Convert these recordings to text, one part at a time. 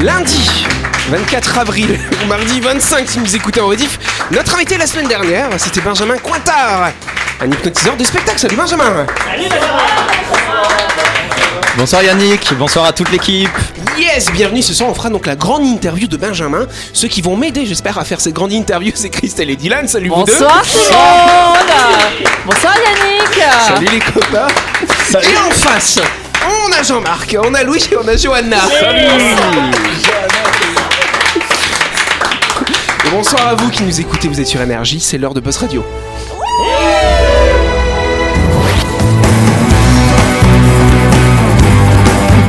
Lundi 24 avril ou mardi 25 si vous écoutez en rediff. Notre invité la semaine dernière, c'était Benjamin Cointard, un hypnotiseur de spectacle. Salut Benjamin Bonsoir Yannick, bonsoir à toute l'équipe. Yes, bienvenue. Ce soir, on fera donc la grande interview de Benjamin. Ceux qui vont m'aider, j'espère, à faire cette grande interview, c'est Christelle et Dylan. Salut vous deux. Bonsoir tout le monde Bonsoir Yannick Salut les copains. Et en face, on a Jean-Marc, on a Louis et on a Johanna. Bonsoir à vous qui nous écoutez, vous êtes sur Énergie, c'est l'heure de Buzz Radio.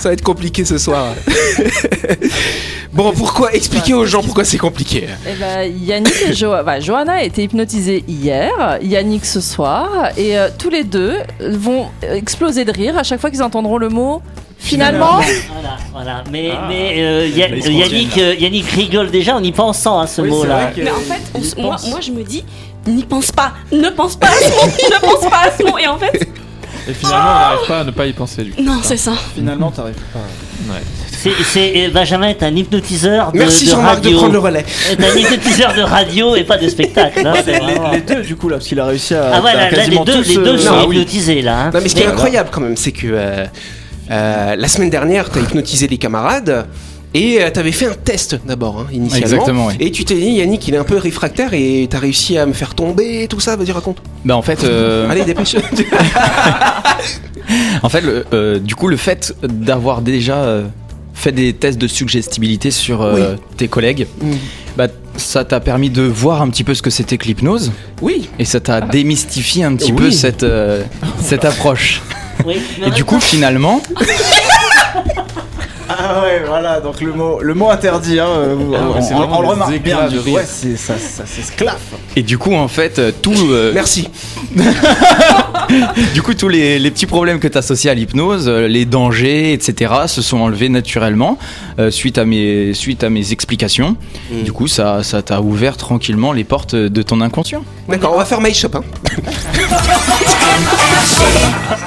Ça va être compliqué ce soir. bon, pourquoi Expliquez aux gens pourquoi c'est compliqué? Eh ben, Yannick et Jo- bah, Johanna a été hypnotisée hier, Yannick ce soir, et euh, tous les deux vont exploser de rire à chaque fois qu'ils entendront le mot finalement. Voilà, voilà. Mais, mais euh, Ya- Yannick, euh, Yannick rigole déjà en y pensant à ce mot-là. Mais en fait, on moi, moi je me dis, n'y pense pas, ne pense pas à ce mot, ne pense pas à ce mot. Et en fait, Et finalement, on n'arrive pas à ne pas y penser du coup. non, c'est ça. Finalement, t'arrives pas. C'est, c'est- euh, Benjamin est un hypnotiseur de, Merci de Jean-Marc de radio. prendre le relais. est un hypnotiseur de radio et pas de spectacle. hein, c'est Les, vraiment- les deux, du coup, là, parce qu'il a réussi à. Ah là, les quasiment deux, tous, les deux euh, sont oui. hypnotisés là. hein. Non, mais ce qui est Mais- incroyable quand même, c'est que euh, euh, la semaine dernière, t'as hypnotisé des camarades. Et euh, t'avais fait un test d'abord, hein, initialement. Exactement, oui. Et tu t'es dit, Yannick, il est un peu réfractaire et t'as réussi à me faire tomber, tout ça. Vas-y, raconte. Bah en fait, euh, Allez, dépêche. en fait, le- euh, du coup, le fait d'avoir déjà fait des tests de suggestibilité sur euh, tes collègues, Mm. bah ça t'a permis de voir un petit peu ce que c'était que l'hypnose oui. et ça t'a démystifié un petit Oui. peu cette euh, cette approche. Oui, Et du coup, finalement, Ah ouais, voilà, donc le mot, le mot interdit, hein, euh, Ah ouais, on, le remarque bien. du rire. Ouais, c'est, ça, ça s'esclaffe. et du coup, en fait, euh, tout, euh, Merci. du coup, tous les, les petits problèmes que tu associés à l'hypnose, euh, les dangers, etc., se sont enlevés naturellement euh, suite à mes suite à mes explications. Mm. Du coup, ça ça t'a ouvert tranquillement les portes de ton inconscient. D'accord, on va faire My Shop. Hein.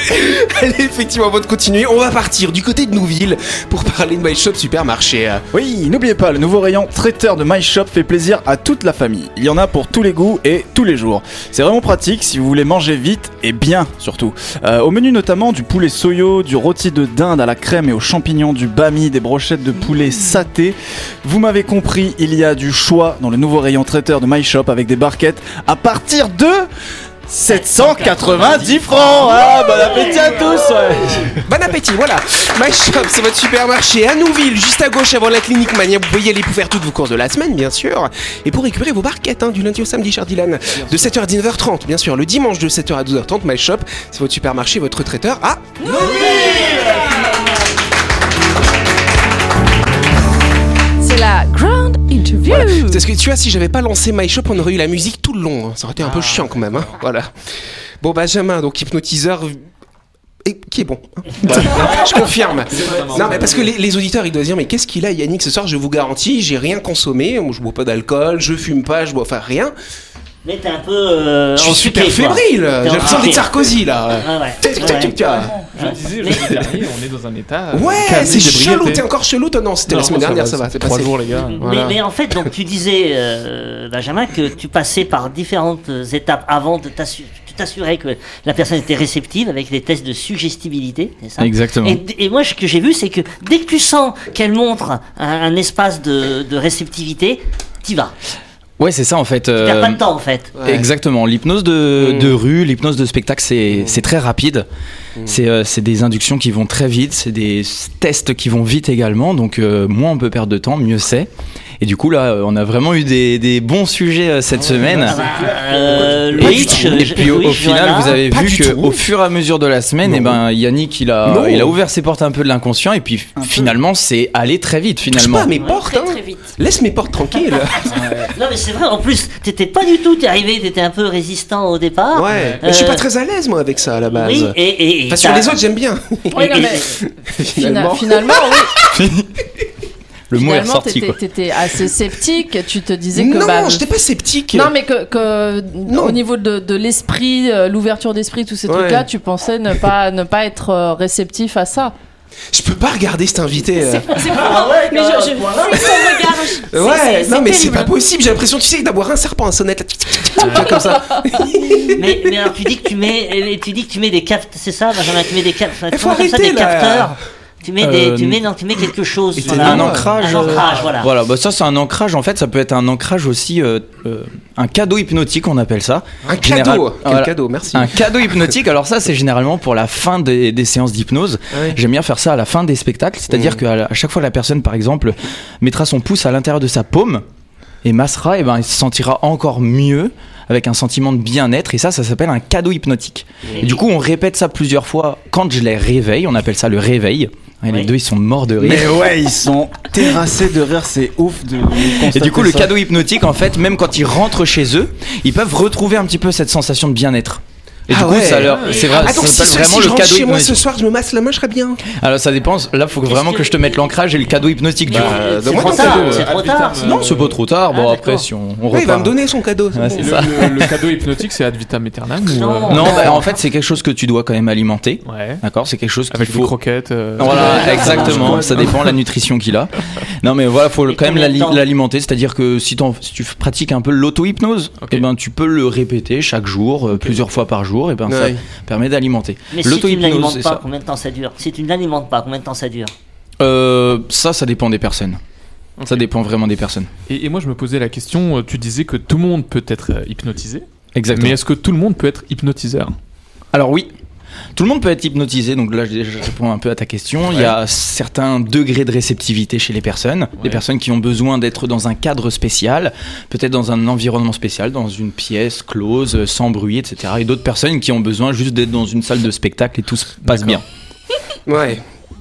Allez, effectivement, avant de continuer, on va partir du côté de Nouville pour parler de My Shop Supermarché. Oui, n'oubliez pas, le nouveau rayon traiteur de My Shop fait plaisir à toute la famille. Il y en a pour tous les goûts et tous les jours. C'est vraiment pratique si vous voulez manger vite et bien surtout. Euh, au menu notamment du poulet soyo, du rôti de dinde à la crème et aux champignons, du bami, des brochettes de poulet saté. Vous m'avez compris, il y a du choix dans le nouveau rayon traiteur de My Shop avec des barquettes à partir de 790 francs. Ah, bon appétit à tous. ouais. Bon appétit, voilà. My Shop, c'est votre supermarché à Nouville, juste à gauche avant la clinique Mania. Vous pouvez y aller pour faire toutes vos courses de la semaine, bien sûr. Et pour récupérer vos barquettes, hein, du lundi au samedi, cher Dylan. De 7h à 19h30, bien sûr. Le dimanche de 7h à 12h30, My Shop, c'est votre supermarché, votre traiteur à C'est Parce que tu vois, si j'avais pas lancé My Shop, on aurait eu la musique tout le long. hein. Ça aurait été un peu chiant quand même. hein. Voilà. Bon, Benjamin, donc hypnotiseur. Et qui est bon. je confirme. Non, mais parce que les, les auditeurs, ils doivent dire, mais qu'est-ce qu'il a, Yannick, ce soir? Je vous garantis, j'ai rien consommé. Je bois pas d'alcool, je fume pas, je bois enfin rien. Mais t'es un peu. euh, je suis super quoi. fébrile. J'ai l'impression d'être Sarkozy, là. Ah ouais. Tic, tic, Je le disais, jeudi dernier, on est dans un état. euh, Ouais, c'est chelou. T'es encore chelou, toi Non, c'était la semaine dernière, ça va. c'est trois jours, les gars. Voilà. Mais, mais en fait, donc tu disais, euh, Benjamin, que tu passais par différentes étapes avant de t'assurer. T'assurais que la personne était réceptive avec des tests de suggestibilité, c'est ça? Exactement. Et, et moi, ce que j'ai vu, c'est que dès que tu sens qu'elle montre un, un espace de, de réceptivité, t'y vas. Ouais, c'est ça en fait. Tu euh, perds pas de temps, en fait. Ouais. Exactement. L'hypnose de, Mm. de rue, l'hypnose de spectacle, c'est c'est très rapide. C'est euh, c'est des inductions qui vont très vite, c'est des tests qui vont vite également, donc euh, moins on peut perdre de temps, mieux c'est. Et du coup là, euh, on a vraiment eu des, des bons sujets euh, cette semaine. Euh, et je- puis au, final, vous avez Pas vu du que tout. au fur et à mesure de la semaine, Non. et ben Yannick il a Non. il a ouvert ses portes un peu de l'inconscient et puis Un finalement c'est allé très vite Touche finalement. pas à mes Ouais, portes, Très hein. très vite. Laisse mes portes tranquilles. Non mais c'est vrai, en plus, t'étais pas du tout, t'es arrivé, t'étais un peu résistant au départ. Ouais. Mais je suis pas très à l'aise, moi, avec ça, à la base. Oui, et, et, et Enfin, sur t'as- les autres, j'aime bien. Oui, non, mais Finalement. fina- finalement, oui. Le mot est Finalement, ressorti t'étais- quoi. t'étais assez sceptique. Tu te disais que non, bah, j'étais pas sceptique. Non, mais que, que Non. au niveau de, de l'esprit, euh, l'ouverture d'esprit, tous ces Ouais. trucs-là, tu pensais ne pas, ne pas être euh, réceptif à ça. Je peux pas regarder cet invité. euh. C'est c'est Ah ouais, Mais je, je voilà. son regard. Ouais, c'est- non, mais c'est pas possible. J'ai l'impression, tu sais, d'avoir un serpent à sonnette. là, comme ça. mais, mais alors tu dis que tu mets, tu dis que tu mets des capteurs, c'est ça, Benjamin, tu mets des capteurs, Il faut t'appelles ça, arrêter, des là. Tu mets des, Euh, tu mets, non, tu mets quelque chose. c'est voilà. un ancrage. Un ancrage, voilà. Voilà, bah ça c'est un ancrage. En fait, ça peut être un ancrage aussi, euh, euh, un cadeau hypnotique, on appelle ça. Un Général- cadeau. Quel Voilà. cadeau, merci. Un cadeau hypnotique. Alors ça, c'est généralement pour la fin des, des séances d'hypnose. Ouais. J'aime bien faire ça à la fin des spectacles, c'est-à-dire Mhm. qu'à la- à chaque fois la personne, par exemple, mettra son pouce à l'intérieur de sa paume et massera, et ben il se sentira encore mieux avec un sentiment de bien-être. Et ça, ça s'appelle un cadeau hypnotique. Et du coup, on répète ça plusieurs fois quand je les réveille. On appelle ça le réveil. Et Les Oui. deux, ils sont morts de rire. Mais ouais, ils sont terrassés de rire, c'est ouf de Et du coup, le cadeau hypnotique, en fait, même quand ils rentrent chez eux, ils peuvent retrouver un petit peu cette sensation de bien-être. Et Ah du coup, ouais. ça leur, c'est vrai, Ah, ça donc si, si vraiment je le rentre cadeau chez moi ce soir, je me masse la main, je serais bien. Alors ça dépend. Là, faut vraiment que- que je te mette l'ancrage et le cadeau hypnotique. du Mais coup. Bah, c'est trop tard, tard. Non, c'est pas trop tard. Bon, Ah, après, si on, on Ouais, il va me donner son cadeau. bon. Le, ça. le- le cadeau hypnotique, c'est ad vitam aeternam Non. euh, Non, bah, en fait, c'est quelque chose que tu dois quand même alimenter. Ouais. D'accord, c'est quelque chose qu'il Avec des faut. croquettes. euh, Voilà, exactement. Ça dépend de la nutrition qu'il a. Non, mais voilà, faut quand même l'alimenter. C'est-à-dire que si, t'en- si tu pratiques un peu l'auto-hypnose, eh ben tu peux le répéter chaque jour, euh, plusieurs fois par jour. Et ben ça permet d'alimenter. Mais si tu ne l'alimentes pas, ça. combien de temps ça dure? Si tu ne l'alimentes pas, combien de temps ça dure? Euh, ça, ça dépend des personnes. Ça dépend vraiment des personnes. Et, et moi, je me posais la question, euh, tu disais que tout le monde peut être euh, hypnotisé, Exactement. mais est-ce que tout le monde peut être hypnotiseur? Alors oui, tout le monde peut être hypnotisé, donc là je je réponds un peu à ta question. Il y a certains degrés de réceptivité chez les personnes, des personnes qui ont besoin d'être dans un cadre spécial, peut-être dans un environnement spécial, dans une pièce close, euh, sans bruit, etc. Et d'autres personnes qui ont besoin juste d'être dans une salle de spectacle et tout se passe bien. Ouais.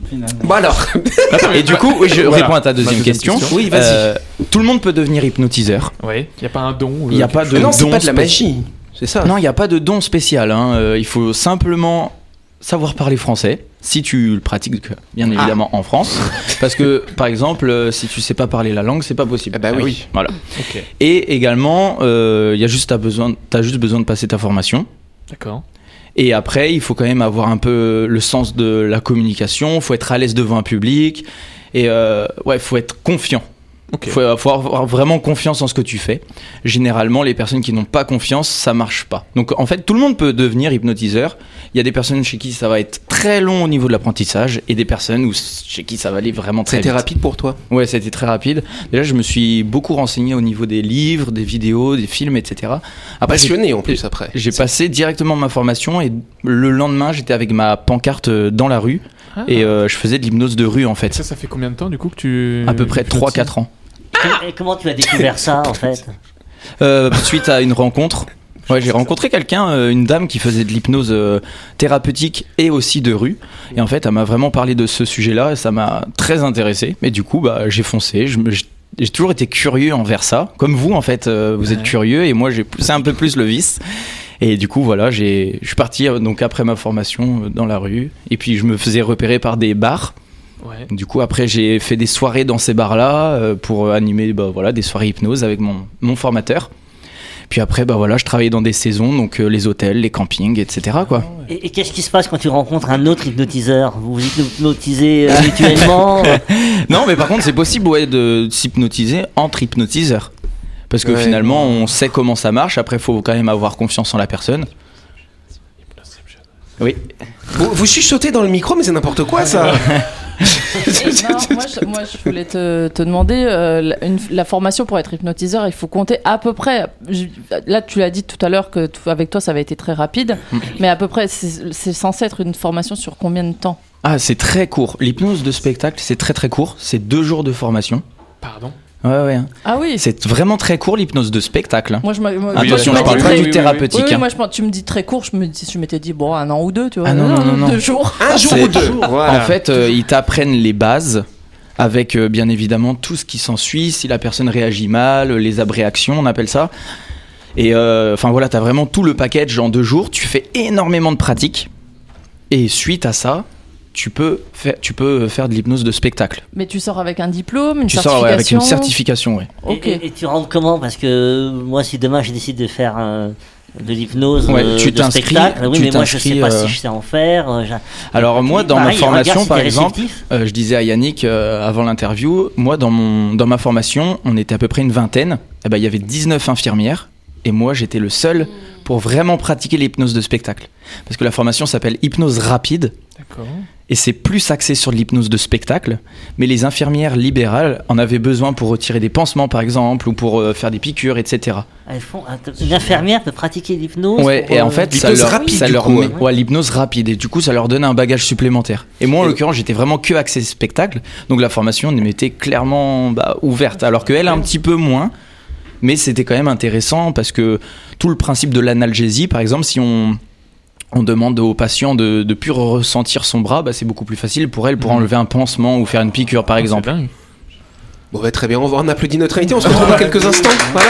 Finalement. Bon alors. Et du coup, oui, je Voilà. réponds à ta deuxième question. question. Oui, vas-y. Euh, tout le monde peut devenir hypnotiseur. Ouais. Il n'y a pas un don Il n'y a euh, pas de Mais non, c'est pas de la magie. C'est ça. Non, il n'y a pas de don spécial. hein. Euh, il faut simplement savoir parler français, si tu le pratiques, bien Ah. évidemment, en France. Parce que, par exemple, euh, si tu sais pas parler la langue, c'est pas possible. Bah oui. Voilà. Et également, euh, il y a juste, t'as besoin, as juste besoin de passer ta formation. D'accord. Et après, il faut quand même avoir un peu le sens de la communication. Il faut être à l'aise devant un public. Et euh, ouais, il faut être confiant. Il faut, faut avoir vraiment confiance en ce que tu fais. Généralement, les personnes qui n'ont pas confiance, ça marche pas. Donc en fait, tout le monde peut devenir hypnotiseur. Il y a des personnes chez qui ça va être très long au niveau de l'apprentissage et des personnes où, chez qui ça va aller vraiment très C'était vite. rapide pour toi? Ouais, c'était très rapide. Déjà, je me suis beaucoup renseigné au niveau des livres, des vidéos, des films, etc. Après, Passionné en plus après. j'ai passé directement ma formation et le lendemain, j'étais avec ma pancarte euh, dans la rue Ah. et euh, je faisais de l'hypnose de rue en fait. Ça, ça fait combien de temps du coup que tu. À peu près hypnotises? 3-4 ans. Et comment tu as découvert ça en fait Euh, suite à une rencontre. Ouais, j'ai rencontré quelqu'un, euh, une dame qui faisait de l'hypnose euh, thérapeutique et aussi de rue. Et en fait, elle m'a vraiment parlé de ce sujet-là et ça m'a très intéressé. Et du coup, bah, j'ai foncé. Je me- j'ai toujours été curieux envers ça. Comme vous, en fait, euh, vous êtes curieux et moi, j'ai poussé un peu plus le vice. Et du coup, voilà, j'ai, je suis parti euh, donc après ma formation euh, dans la rue. Et puis, je me faisais repérer par des bars. Ouais. Du coup, après, j'ai fait des soirées dans ces bars-là euh, pour animer bah, voilà, des soirées hypnose avec mon, mon formateur. Puis après, bah, voilà, je travaillais dans des saisons, donc euh, les hôtels, les campings, etc. Quoi. Et, et qu'est-ce qui se passe quand tu rencontres un autre hypnotiseur? Vous vous hypnotisez euh, mutuellement? Euh, non, mais par contre, c'est possible ouais, de s'hypnotiser entre hypnotiseurs. Parce que Ouais. finalement, on sait comment ça marche. Après, il faut quand même avoir confiance en la personne. Oui. Vous, vous chuchotez dans le micro, mais c'est n'importe quoi ça. Non, moi, je, moi, je voulais te, te demander, euh, la, une- la formation pour être hypnotiseur, il faut compter à peu près. je- là, tu l'as dit tout à l'heure que avec toi, ça avait été très rapide, mais à peu près, c'est censé être une formation sur combien de temps? Ah, c'est très court. L'hypnose de spectacle, c'est très très court. C'est deux jours de formation. Pardon? Ouais, ouais. hein. Ah oui. C'est vraiment très court l'hypnose de spectacle. hein. Moi, je m'a- moi- Attention, je parle pas très- du thérapeutique. Oui, oui, hein. moi, je, pense- tu me dis très court, je me dis, je m'étais dit, bon, un an ou deux, tu vois. Ah non, non, non, non. Deux jours. Un jour ou deux. Voilà. En fait, euh, ils t'apprennent les bases avec euh, bien évidemment tout ce qui s'ensuit, si la personne réagit mal, les abréactions, on appelle ça. Et euh, enfin voilà, t'as vraiment tout le package en deux jours. Tu fais énormément de pratiques. Et suite à ça, tu peux faire, tu peux faire de l'hypnose de spectacle. Mais tu sors avec un diplôme, une Tu sors certification. ouais, avec une certification, ouais. Ok. Et, et tu rentres comment? Parce que moi, si demain je décide de faire euh, de l'hypnose Ouais, euh, tu de t'inscris- spectacle, oui, tu mais moi je sais pas euh, si je sais en faire. euh, Alors moi, dans ma Pareil, formation, si par exemple, euh, je disais à Yannick euh, avant l'interview, moi dans mon dans ma formation, on était à peu près une vingtaine. Eh ben, il y avait 19 infirmières et moi j'étais le seul pour vraiment pratiquer l'hypnose de spectacle. Parce que la formation s'appelle hypnose rapide D'accord. Et c'est plus axé sur l'hypnose de spectacle. Mais les infirmières libérales en avaient besoin pour retirer des pansements par exemple ou pour euh, faire des piqûres, etc. Elles font, une infirmière peut pratiquer l'hypnose Ouais, et euh, en fait, ça l'hypnose leur, rapide, ça leur coup, met- ouais. ouais, l'hypnose rapide, et du coup, ça leur donne un bagage supplémentaire. Et moi, en l'occurrence, j'étais vraiment que axé spectacle, donc la formation m'était clairement bah, ouverte, alors qu'elle, un petit peu moins, mais c'était quand même intéressant parce que tout le principe de l'analgésie, par exemple, si on. On demande au patient de, de plus ressentir son bras, bah, c'est beaucoup plus facile pour elle pour Mhm. enlever un pansement ou faire une piqûre par exemple. C'est dingue. Bon, bah, très bien, on, va, on applaudit notre invité, on se retrouve dans quelques instants. Voilà.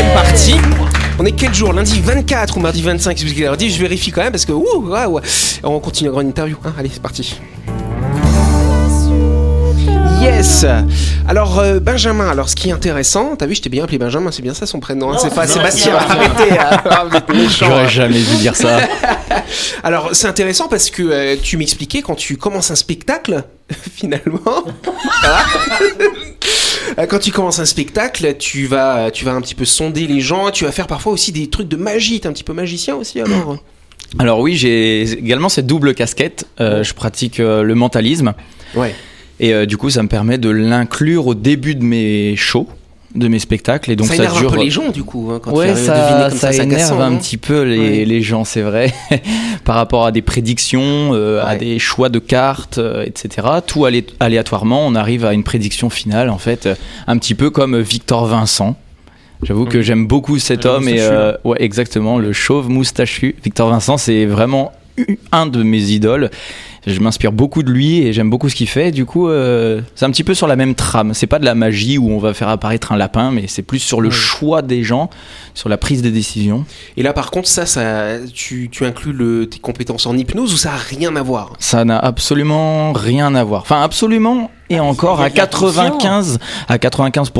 Deuxième partie. On est quel jour Lundi 24 ou mardi 25 c'est ce qu'il a dit, Je vérifie quand même parce que ouh. On continue la grande interview. hein. allez, c'est parti. Yes Alors euh, Benjamin, alors ce qui est intéressant, t'as vu, je t'ai bien appelé Benjamin, c'est bien ça son prénom, hein, c'est pas Sébastien, arrêtez, ah, êtes méchant, J'aurais hein. jamais dû dire ça. Alors c'est intéressant parce que euh, tu m'expliquais quand tu commences un spectacle, finalement, quand tu commences un spectacle, tu vas, tu vas un petit peu sonder les gens, tu vas faire parfois aussi des trucs de magie, t'es un petit peu magicien aussi alors? Alors oui, j'ai également cette double casquette. Euh, je pratique euh, le mentalisme. Ouais. Et euh, du coup, ça me permet de l'inclure au début de mes shows, de mes spectacles. Et donc ça ça, énerve dure. un peu les gens du coup, hein, quand tu ouais, deviner ça, comme ça ça, énerve un non petit peu les, Ouais. les gens, c'est vrai, par rapport à des prédictions, euh, à des choix de cartes, euh, etc. Tout alé- aléatoirement, on arrive à une prédiction finale, en fait, euh, un petit peu comme Victor Vincent. J'avoue que j'aime beaucoup cet homme et ouais exactement le chauve moustachu. Victor Vincent, c'est vraiment un de mes idoles. Je m'inspire beaucoup de lui et j'aime beaucoup ce qu'il fait. Du coup, euh, c'est un petit peu sur la même trame. C'est pas de la magie où on va faire apparaître un lapin, mais c'est plus sur le Ouais. choix des gens, sur la prise des décisions. Et là par contre ça, ça tu, tu inclus le, tes compétences en hypnose ou ça a rien à voir? Ça n'a absolument rien à voir. Enfin, absolument et encore il y a à de la 95 à 95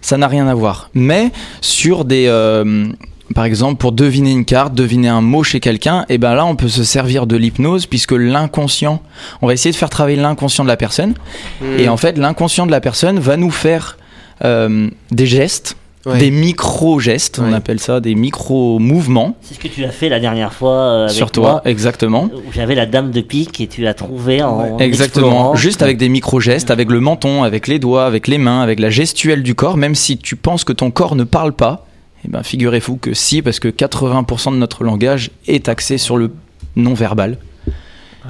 ça n'a rien à voir. Mais sur des euh, par exemple, pour deviner une carte, deviner un mot chez quelqu'un, et ben là, on peut se servir de l'hypnose puisque l'inconscient, on va essayer de faire travailler l'inconscient de la personne. Hmm. Et en fait, l'inconscient de la personne va nous faire euh, des gestes, Ouais. des micro-gestes, on appelle ça des micro-mouvements C'est ce que tu as fait la dernière fois euh, avec sur toi, moi, exactement. où j'avais la dame de pique et tu l'as trouvée en Exactement, explorant. juste avec des micro-gestes, avec le menton, avec les doigts, avec les mains, avec la gestuelle du corps, même si tu penses que ton corps ne parle pas, eh ben figurez-vous que si, parce que 80% de notre langage est axé sur le non-verbal.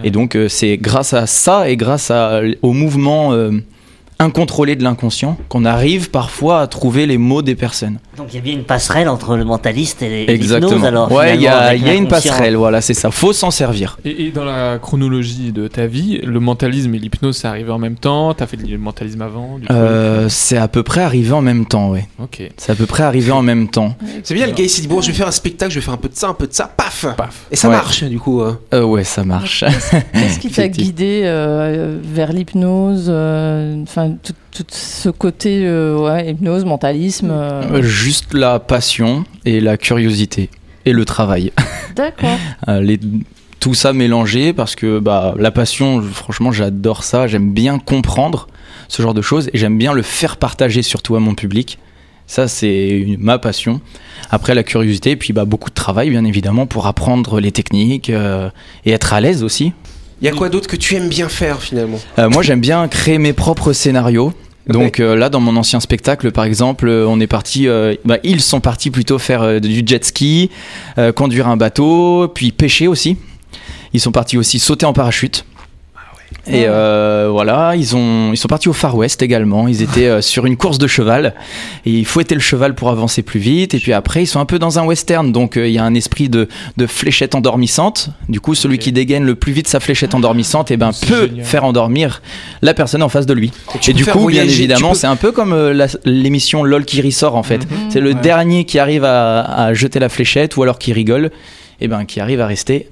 Et donc euh, c'est grâce à ça et grâce à, au mouvement euh, incontrôlée de l'inconscient qu'on arrive parfois à trouver les mots des personnes. Donc il y a bien une passerelle entre le mentaliste et l'hypnose alors. ouais, il y a, y une passerelle, voilà, c'est ça. Faut s'en servir. Et, et dans la chronologie de ta vie, le mentalisme et l'hypnose, c'est arrivé en même temps? T'as fait le mentalisme avant du Euh, c'est à peu près arrivé en même temps, ouais. Ok. C'est à peu près arrivé en même temps. C'est bien, le gars il s'est dit bon, je vais faire un spectacle, je vais faire un peu de ça, un peu de ça, paf, Paf. Et ça Ouais. marche du coup. euh. Euh, ouais, ça marche. Qu'est-ce qui t'a guidé euh, vers l'hypnose Enfin, tout, tout ce côté euh, ouais, hypnose, mentalisme. euh, Euh, Juste la passion et la curiosité et le travail. D'accord. Les- tout ça mélangé parce que bah, la passion, franchement, j'adore ça. J'aime bien comprendre ce genre de choses et j'aime bien le faire partager surtout à mon public. Ça, c'est ma passion. Après, la curiosité, et puis bah, beaucoup de travail, bien évidemment, pour apprendre les techniques euh, et être à l'aise aussi. Il y a quoi d'autre que tu aimes bien faire finalement? Euh, moi, j'aime bien créer mes propres scénarios. Donc euh, là, dans mon ancien spectacle, par exemple, euh, on est parti. euh, bah, ils sont partis plutôt faire du jet ski, conduire un bateau, puis pêcher aussi. Ils sont partis aussi sauter en parachute. Et euh, voilà, ils ont, ils sont partis au Far West également. Ils étaient euh, sur une course de cheval et ils fouettaient le cheval pour avancer plus vite. Et puis après, ils sont un peu dans un western, donc euh, il y a un esprit de, de fléchette endormissante. Du coup, celui qui dégaine le plus vite sa fléchette endormissante, et ben C'est peut génial. faire endormir la personne en face de lui. Et du coup, bien évidemment, peux- c'est un peu comme euh, l'émission LOL qui ressort en fait. C'est le Ouais. dernier qui arrive à, à jeter la fléchette ou alors qui rigole, et ben qui arrive à rester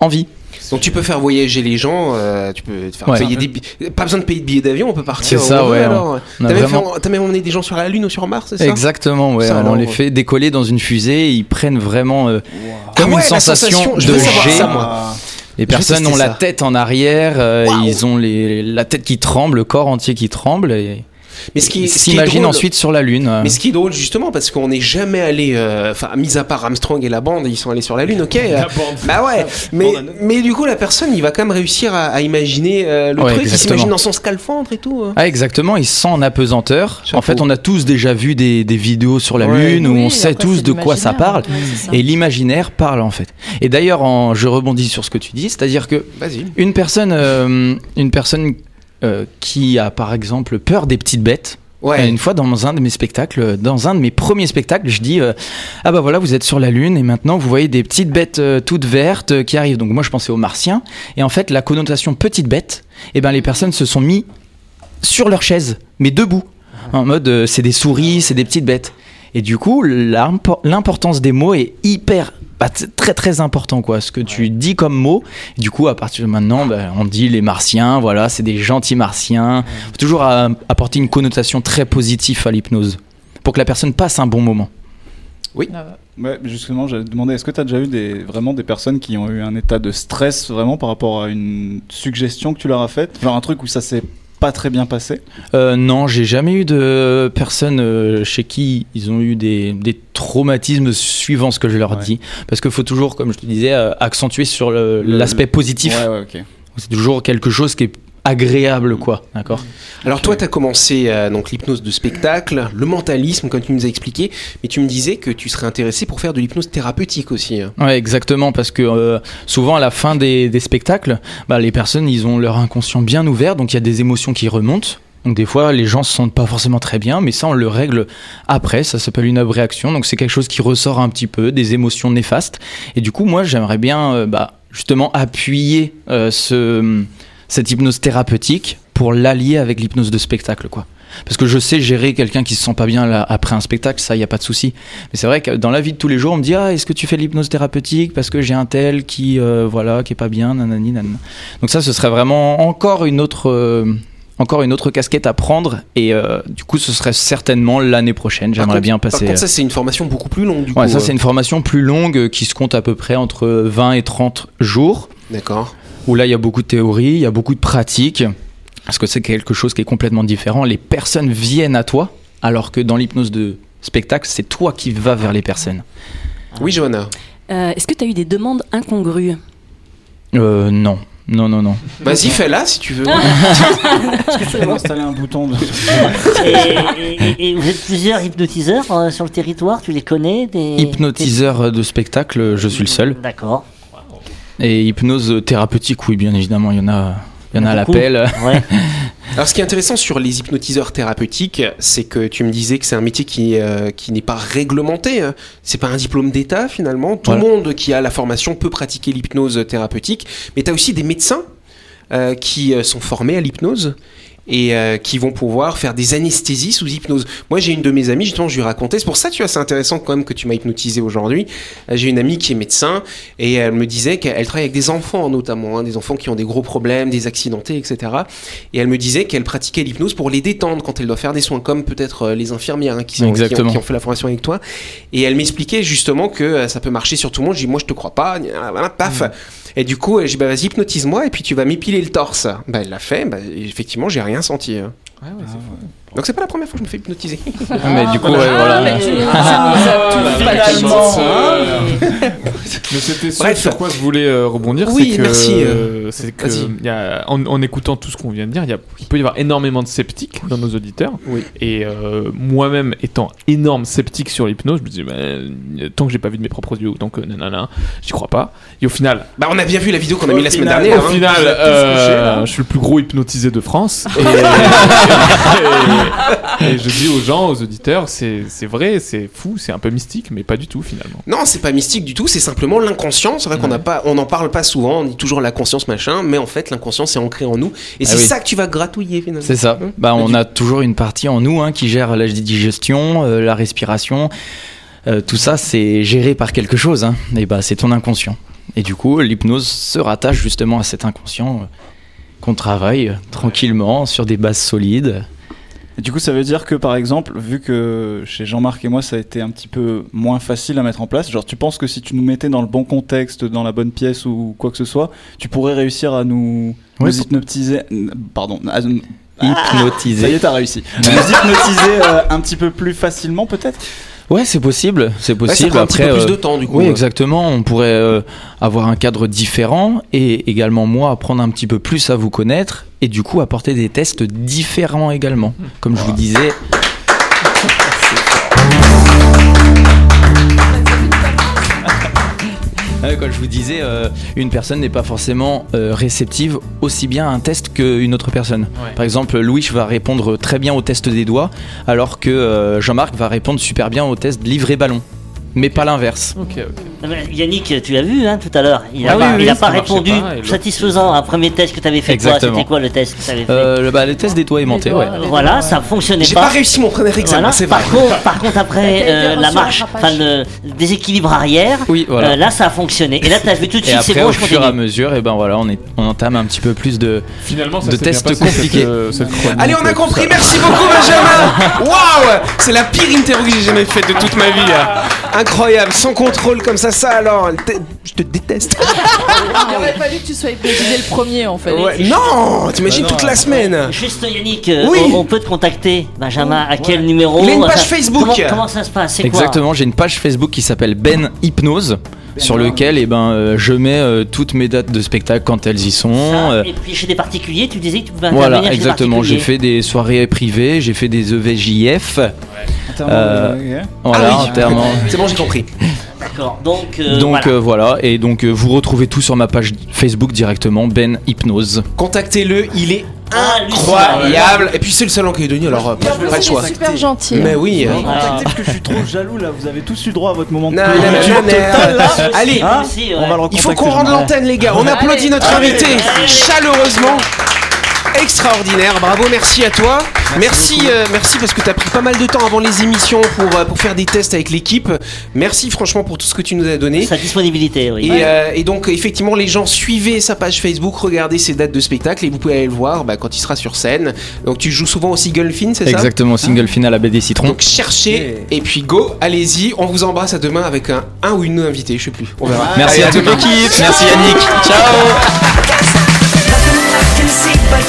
en vie. Donc tu peux faire voyager les gens, euh, tu peux te faire Ouais. payer des pas besoin de payer de billets d'avion, on peut partir. C'est ça, ouais, alors. T'as même, vraiment- même emmené des gens sur la Lune ou sur Mars, c'est ça? Exactement, ouais. Ça, on alors, les fait décoller dans une fusée, et ils prennent vraiment euh, Ah comme ouais, une sensation, de. Ah, Les personnes ont la tête en arrière, euh, ils ont les, la tête qui tremble, le corps entier qui tremble, et Mais ce qui, drôle- ensuite sur la Lune. euh. Mais ce qui est drôle justement parce qu'on n'est jamais allé, euh, enfin mis à part Armstrong et la bande, ils sont allés sur la lune, ok. euh, bah ouais, mais mais du coup la personne, il va quand même réussir à, à imaginer euh, le Ouais, truc, il exactement. s'imagine dans son scaphandre et tout. euh. Ah exactement, il se sent en apesanteur. En fait, on a tous déjà vu des, des vidéos sur la Ouais. Lune où on sait tous de quoi ça parle. ouais, c'est ça. Et l'imaginaire parle en fait. Et d'ailleurs, je rebondis sur ce que tu dis, c'est-à-dire que Vas-y. une personne, euh, une personne euh, qui a par exemple peur des petites bêtes. Ouais. Une fois dans un de mes spectacles, dans un de mes premiers spectacles, je dis euh, ah bah voilà vous êtes sur la lune et maintenant vous voyez des petites bêtes euh, toutes vertes euh, qui arrivent. Donc moi je pensais aux martiens et en fait la connotation petite bête, et ben les personnes se sont mis sur leur chaise mais debout en mode euh, c'est des souris, c'est des petites bêtes. Et du coup l'impo- l'importance des mots est hyper bah, très très important quoi ce que tu dis comme mot. Du coup à partir de maintenant bah, on dit les martiens voilà c'est des gentils martiens. Faut toujours euh, apporter une connotation très positive à l'hypnose pour que la personne passe un bon moment. Ouais, mais justement, j'allais demander, est-ce que tu as déjà eu des, vraiment des personnes qui ont eu un état de stress vraiment par rapport à une suggestion que tu leur as faite? Genre un truc où ça s'est pas très bien passé Euh, non, j'ai jamais eu de personnes euh, chez qui ils ont eu des, des traumatismes suivant ce que je leur Ouais. dis. Parce qu'il faut toujours, comme je te disais, euh, accentuer sur l'aspect positif. Ouais, ouais, ok. C'est toujours quelque chose qui est agréable, quoi. D'accord Alors toi, tu as commencé euh, donc l'hypnose de spectacle, le mentalisme, comme tu nous as expliqué, mais tu me disais que tu serais intéressé pour faire de l'hypnose thérapeutique aussi. hein. Ouais, exactement, parce que euh, souvent à la fin des, des spectacles, bah, les personnes, ils ont leur inconscient bien ouvert, donc il y a des émotions qui remontent. Donc des fois, les gens se sentent pas forcément très bien, mais ça, on le règle après. Ça s'appelle une abréaction. Donc c'est quelque chose qui ressort un petit peu, des émotions néfastes. Et du coup, moi, j'aimerais bien, euh, bah, justement, appuyer euh, ce, cette hypnose thérapeutique pour l'allier avec l'hypnose de spectacle, quoi. Parce que je sais gérer quelqu'un qui se sent pas bien là, après un spectacle, ça, il y a pas de souci. Mais c'est vrai que dans la vie de tous les jours, on me dit ah est-ce que tu fais de l'hypnose thérapeutique parce que j'ai un tel qui euh, voilà qui est pas bien nanani nanana. Donc ça ce serait vraiment encore une autre euh, encore une autre casquette à prendre et euh, du coup ce serait certainement l'année prochaine. Par J'aimerais bien Par passer. contre, ça c'est une formation beaucoup plus longue du ouais coup. ça euh. c'est une formation plus longue euh, qui se compte à peu près entre 20 et 30 jours D'accord. Où là il y a beaucoup de théorie, il y a beaucoup de pratique, parce que c'est quelque chose qui est complètement différent. Les personnes viennent à toi, alors que dans l'hypnose de spectacle, c'est toi qui vas vers les personnes. Oui, Johanna. Euh, Est-ce que tu as eu des demandes incongrues? Euh, non, non, non, non. Vas-y, fais-la si tu veux. Tu peux installer un bouton de... Et, et- et- et vous êtes plusieurs hypnotiseurs euh, sur le territoire, tu les connais des... Hypnotiseur de spectacle, je suis le seul. D'accord. Et hypnose thérapeutique, oui, bien évidemment, il y en a, Il y en a à l'appel. Ouais. Alors, ce qui est intéressant sur les hypnotiseurs thérapeutiques, c'est que tu me disais que c'est un métier qui, euh, qui n'est pas réglementé. hein. C'est pas un diplôme d'État finalement. Tout le Voilà. monde qui a la formation peut pratiquer l'hypnose thérapeutique. Mais tu as aussi des médecins euh, qui euh, sont formés à l'hypnose et euh, qui vont pouvoir faire des anesthésies sous hypnose. Moi, j'ai une de mes amies, justement, je lui racontais, c'est pour ça, tu vois, c'est intéressant quand même que tu m'as hypnotisé aujourd'hui. Euh, J'ai une amie qui est médecin et elle me disait qu'elle travaille avec des enfants, notamment, hein, des enfants qui ont des gros problèmes, des accidentés, etc. Et elle me disait qu'elle pratiquait l'hypnose pour les détendre quand elle doit faire des soins, comme peut-être euh, les infirmières hein, qui, sont- qui ont, qui ont fait la formation avec toi. Et elle m'expliquait justement que ça peut marcher sur tout le monde. Je dis, moi, je te crois pas. Voilà, paf. Et du coup, je dis, bah, vas-y, hypnotise-moi et puis tu vas m'épiler le torse. Bah, elle l'a fait. Bah, et effectivement, j'ai rien senti. hein. Ouais, ouais, c'est fou. Donc, c'est pas la première fois que je me fais hypnotiser. mais du coup, ouais, Ah, voilà. mais tu- Mais c'était ce Bref. sur quoi je voulais euh, rebondir, Oui, c'est que, merci, euh, c'est que vas-y. il y a, en, en écoutant tout ce qu'on vient de dire, il, y a, il peut y avoir énormément de sceptiques dans nos auditeurs. Oui. Et euh, moi-même étant énorme sceptique sur l'hypnose, je me dis, bah, tant que j'ai pas vu de mes propres yeux, donc euh, nanana, j'y crois pas. Et au final, Bah, on a bien vu la vidéo qu'on a mis la semaine final- dernière. au hein. final, euh, là. je suis le plus gros hypnotisé de France. Et, et- et je dis aux gens, aux auditeurs, c'est vrai, c'est fou, c'est un peu mystique, mais pas du tout finalement. Non, c'est pas mystique du tout, c'est simplement l'inconscient. C'est vrai qu'on n'a pas, on n'en parle pas souvent, on dit toujours la conscience machin, mais en fait l'inconscient c'est ancré en nous et Ah c'est oui. ça que tu vas gratouiller finalement. C'est ça. Hein Bah, on a toujours une partie en nous hein, qui gère la digestion, euh, la respiration. Euh, tout ça, c'est géré par quelque chose. hein. Et bah, c'est ton inconscient. Et du coup, l'hypnose se rattache justement à cet inconscient euh, qu'on travaille tranquillement sur des bases solides. Et du coup, ça veut dire que par exemple, vu que chez Jean-Marc et moi, ça a été un petit peu moins facile à mettre en place, genre tu penses que si tu nous mettais dans le bon contexte, dans la bonne pièce ou quoi que ce soit, tu pourrais réussir à nous, nous hypnotiser. Pardon. à- Ça y est, t'as réussi. nous hypnotiser euh, un petit peu plus facilement, peut-être? Ouais, c'est possible. C'est Ouais, possible. prend un petit Après, peu plus euh, de temps du coup. Oui, hein. exactement. On pourrait euh, avoir un cadre différent et également moi apprendre un petit peu plus à vous connaître et du coup apporter des tests différents également. Comme je vous disais. Comme je vous disais, euh, une personne n'est pas forcément euh, réceptive aussi bien à un test qu'une autre personne. Ouais. Par exemple, Louis va répondre très bien au test des doigts, alors que euh, Jean-Marc va répondre super bien au test livret ballon. Mais pas l'inverse. Ok, ok. Yannick, tu l'as vu hein, tout à l'heure. Il n'a Ah pas, oui, il a oui, pas ça marchait répondu pas, satisfaisant à un premier test que tu avais fait. Quoi Exactement. C'était quoi le test que tu avais fait Euh, le, bah, le test des doigts aimantés, ouais. Voilà, ça fonctionnait J'ai pas. pas réussi mon premier examen, Voilà. c'est vrai. Par contre, par contre, après euh, la marche, enfin le déséquilibre arrière, Oui, voilà. euh, là ça a fonctionné. Et là tu as vu tout de suite, c'est après, bon, au je fur et à continue. mesure, et ben voilà, on, est, on entame un petit peu plus de. Finalement, ça De s'est bien tests passé, compliqués. cette, euh, cette chronique, Allez, on a euh, compris. Merci beaucoup, Benjamin. Waouh, c'est la pire interview que j'ai jamais faite de toute ma vie. hein. Incroyable, sans contrôle comme ça. Ça alors, je te déteste. Il aurait fallu que tu sois hypnotisé le premier en fait. Ouais, non, t'imagines toute la semaine. Juste Yannick, euh, Oui. on, on peut te contacter, Benjamin, à quel numéro Il a une page Facebook. Comment, comment ça se passe quoi Exactement, j'ai une page Facebook qui s'appelle Ben Hypnose. Sur lequel eh ben, euh, je mets euh, toutes mes dates de spectacle quand elles y sont. Ça, euh, Et puis chez des particuliers, tu disais que tu pouvais intervenir voilà, chez exactement. J'ai fait des soirées privées, j'ai fait des EVJF. Euh, euh, Voilà, Ah oui. entièrement. C'est bon, j'ai compris. D'accord, donc, euh, donc voilà. euh, voilà, et donc euh, vous retrouvez tout sur ma page Facebook directement, Ben Hypnose. Contactez-le, il est incroyable. Et puis c'est le seul en Calédonie, alors pas le choix. C'est super gentil. Mais oui. euh, Contactez parce que je suis trop jaloux là, vous avez tous eu droit à votre moment de Non, totale, là. Allez, moi Hein aussi, ouais. On va le Il faut recontacter, qu'on rende l'antenne, les gars. On applaudit Allez, notre allez, invité allez. chaleureusement. Extraordinaire, bravo, merci à toi. Merci, euh, merci parce que tu as pris pas mal de temps avant les émissions pour, euh, pour faire des tests avec l'équipe. Merci franchement pour tout ce que tu nous as donné. Sa disponibilité, oui. Et, euh, et donc effectivement les gens suivez sa page Facebook, regardez ses dates de spectacle et vous pouvez aller le voir bah, quand il sera sur scène. Donc tu joues souvent au Single Fin, c'est ça? Exactement, single final à BD Citron. donc cherchez et puis go, allez-y, on vous embrasse à demain avec un, un ou une invité, je sais plus, on verra. Merci Allez, à toute l'équipe, merci Yannick. Ciao